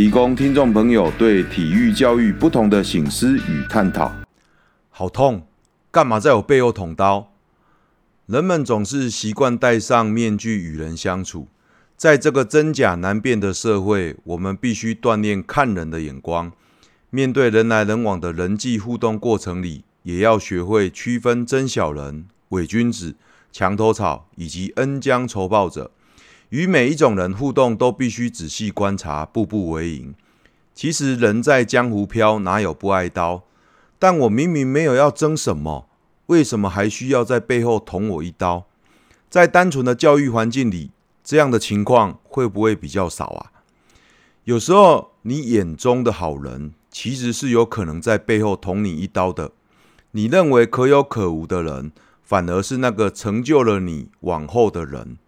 提供听众朋友对体育教育不同的醒思与探讨。好痛，干嘛在我背后捅刀？人们总是习惯戴上面具与人相处，在这个真假难辨的社会，我们必须锻炼看人的眼光。面对人来人往的人际互动过程里，也要学会区分真小人、伪君子、墙头草以及恩将仇报者。与每一种人互动，都必须仔细观察，步步为营。其实人在江湖飘，哪有不挨刀？但我明明没有要争什么，为什么还需要在背后捅我一刀？在单纯的教育环境里，这样的情况会不会比较少啊？有时候，你眼中的好人，其实是有可能在背后捅你一刀的。你认为可有可无的人，反而是那个成就了你往后的人。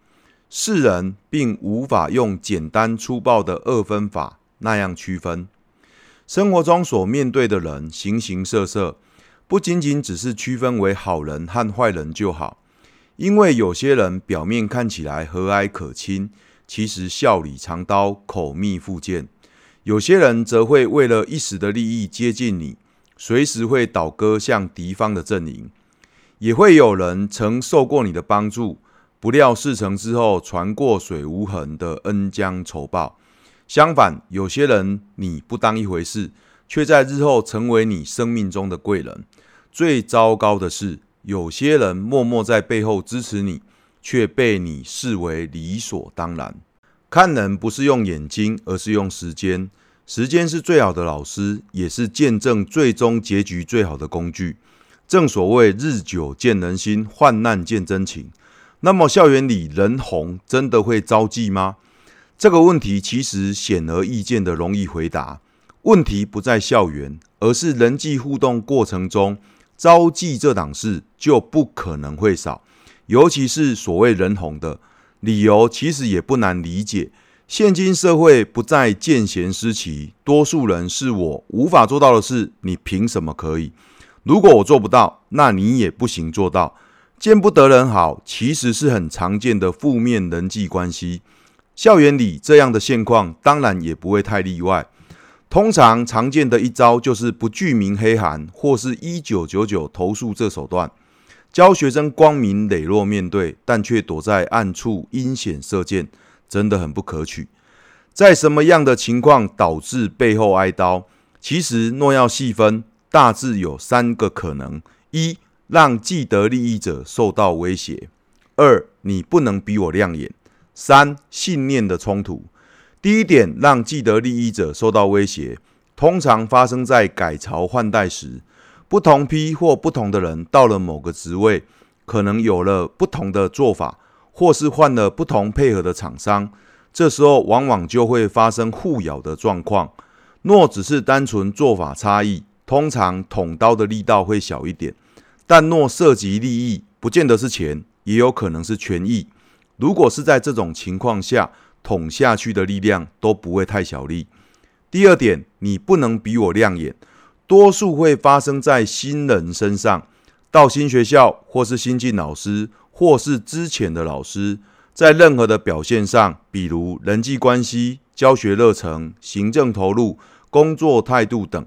世人并无法用简单粗暴的二分法那样区分。生活中所面对的人形形色色，不仅仅只是区分为好人和坏人就好。因为有些人表面看起来和蔼可亲，其实笑里藏刀，口蜜腹剑；有些人则会为了一时的利益接近你，随时会倒戈向敌方的阵营。也会有人曾受过你的帮助。不料事成之后，船过水无痕的恩将仇报。相反，有些人你不当一回事，却在日后成为你生命中的贵人。最糟糕的是，有些人默默在背后支持你，却被你视为理所当然。看人不是用眼睛，而是用时间。时间是最好的老师，也是见证最终结局最好的工具。正所谓日久见人心，患难见真情。那么校园里人红真的会招妓吗？这个问题其实显而易见的容易回答。问题不在校园，而是人际互动过程中，招妓这档事就不可能会少。尤其是所谓人红的理由，其实也不难理解。现今社会不再见贤思齐，多数人是我无法做到的事，你凭什么可以？如果我做不到，那你也不行做到。见不得人好，其实是很常见的负面人际关系。校园里这样的现况，当然也不会太例外。通常常见的一招就是不具名黑函，或是一九九九投诉这手段，教学生光明磊落面对，但却躲在暗处阴险射箭，真的很不可取。在什么样的情况导致背后挨刀？其实若要细分，大致有三个可能：一。让既得利益者受到威胁；二，你不能比我亮眼；三，信念的冲突。第一点，让既得利益者受到威胁，通常发生在改朝换代时，不同批或不同的人到了某个职位，可能有了不同的做法，或是换了不同配合的厂商，这时候往往就会发生互咬的状况。若只是单纯做法差异，通常捅刀的力道会小一点。但若涉及利益，不见得是钱，也有可能是权益。如果是在这种情况下，捅下去的力量都不会太小力。第二点，你不能比我亮眼，多数会发生在新人身上。到新学校，或是新进老师，或是之前的老师，在任何的表现上，比如人际关系、教学热忱、行政投入、工作态度等。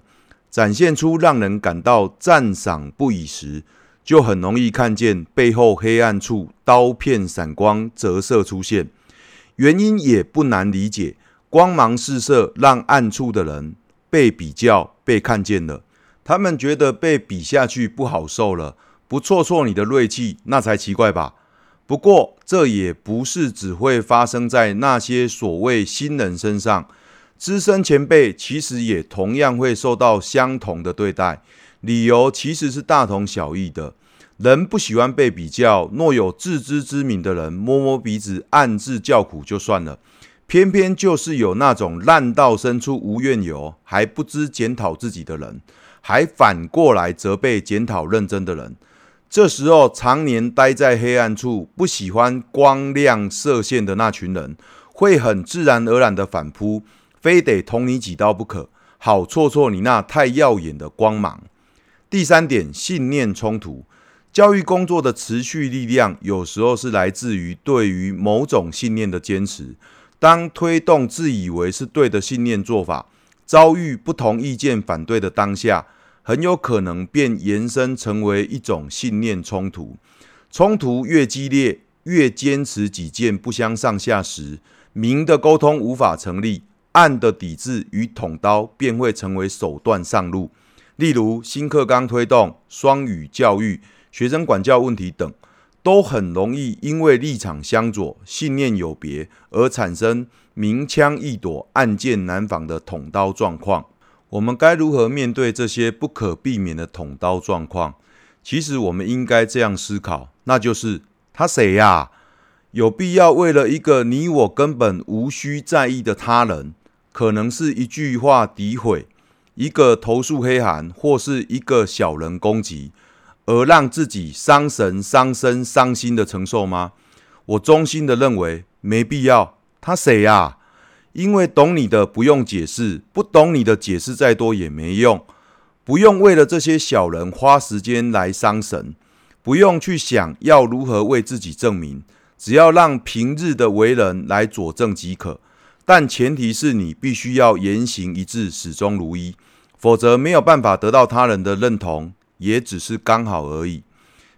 展现出让人感到赞赏不已时，就很容易看见背后黑暗处刀片闪光折射出现。原因也不难理解，光芒四射，让暗处的人被比较、被看见了。他们觉得被比下去不好受了，不挫挫你的锐气，那才奇怪吧？不过，这也不是只会发生在那些所谓新人身上。资深前辈其实也同样会受到相同的对待，理由其实是大同小异的。人不喜欢被比较，若有自知之明的人摸摸鼻子，暗自叫苦就算了。偏偏就是有那种烂到深处无怨尤，还不知检讨自己的人，还反过来责备检讨认真的人。这时候，常年待在黑暗处、不喜欢光亮射线的那群人，会很自然而然的反扑，非得捅你几刀不可，好挫挫你那太耀眼的光芒。第三点，信念冲突。教育工作的持续力量，有时候是来自于对于某种信念的坚持。当推动自以为是对的信念做法，遭遇不同意见反对的当下，很有可能便延伸成为一种信念冲突。冲突越激烈，越坚持己见不相上下时，明的沟通无法成立，暗的抵制与捅刀便会成为手段上路。例如新课纲推动、双语教育、学生管教问题等。都很容易因为立场相左、信念有别而产生明枪易躲、暗箭难防的捅刀状况。我们该如何面对这些不可避免的捅刀状况？其实我们应该这样思考，那就是他谁呀？有必要为了一个你我根本无需在意的他人，可能是一句话诋毁、一个投诉黑函或是一个小人攻击，而让自己伤神、伤身、伤心的承受吗？我衷心的认为没必要。他谁呀？因为懂你的不用解释，不懂你的解释再多也没用。不用为了这些小人花时间来伤神，不用去想要如何为自己证明，只要让平日的为人来佐证即可。但前提是你必须要言行一致，始终如一，否则没有办法得到他人的认同。也只是刚好而已。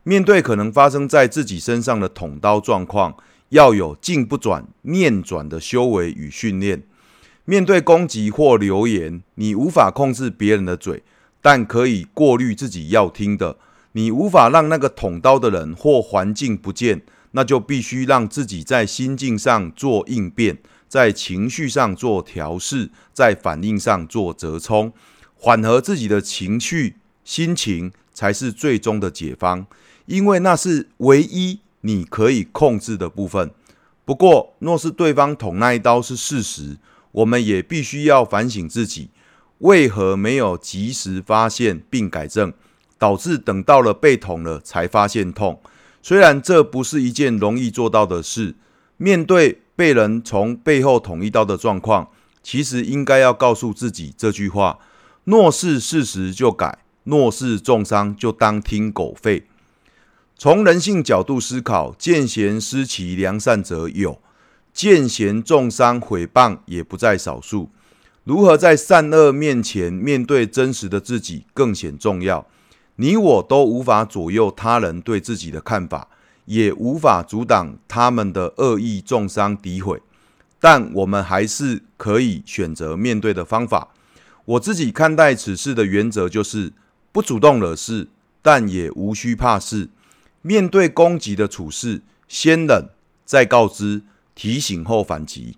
面对可能发生在自己身上的捅刀状况，要有静不转、念转的修为与训练。面对攻击或流言，你无法控制别人的嘴，但可以过滤自己要听的。你无法让那个捅刀的人或环境不见，那就必须让自己在心境上做应变，在情绪上做调试，在反应上做折冲，缓和自己的情绪。心情才是最终的解方，因为那是唯一你可以控制的部分。不过，若是对方捅那一刀是事实，我们也必须要反省自己，为何没有及时发现并改正，导致等到了被捅了才发现痛。虽然这不是一件容易做到的事，面对被人从背后捅一刀的状况，其实应该要告诉自己这句话：若是事实就改。若是重伤，就当听狗吠。从人性角度思考，见贤思齐，良善者有；见贤重伤，毁谤也不在少数。如何在善恶面前面对真实的自己，更显重要。你我都无法左右他人对自己的看法，也无法阻挡他们的恶意重伤诋毁，但我们还是可以选择面对的方法。我自己看待此事的原则就是。不主动惹事，但也无需怕事。面对攻击的处事，先冷再告知，提醒后反击。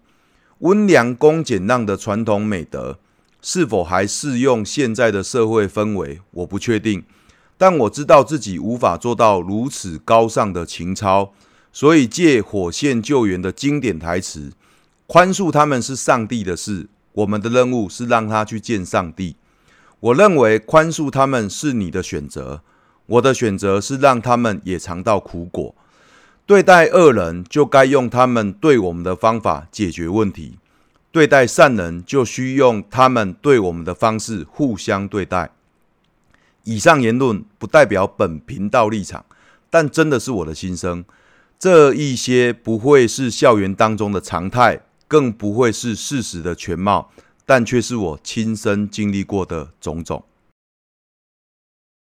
温良恭俭让的传统美德，是否还适用现在的社会氛围？我不确定。但我知道自己无法做到如此高尚的情操，所以借火线救援的经典台词：宽恕他们是上帝的事，我们的任务是让他去见上帝。我认为宽恕他们是你的选择，我的选择是让他们也尝到苦果。对待恶人，就该用他们对我们的方法解决问题；对待善人，就需用他们对我们的方式互相对待。以上言论不代表本频道立场，但真的是我的心声。这一些不会是校园当中的常态，更不会是事实的全貌。但却是我亲身经历过的种种。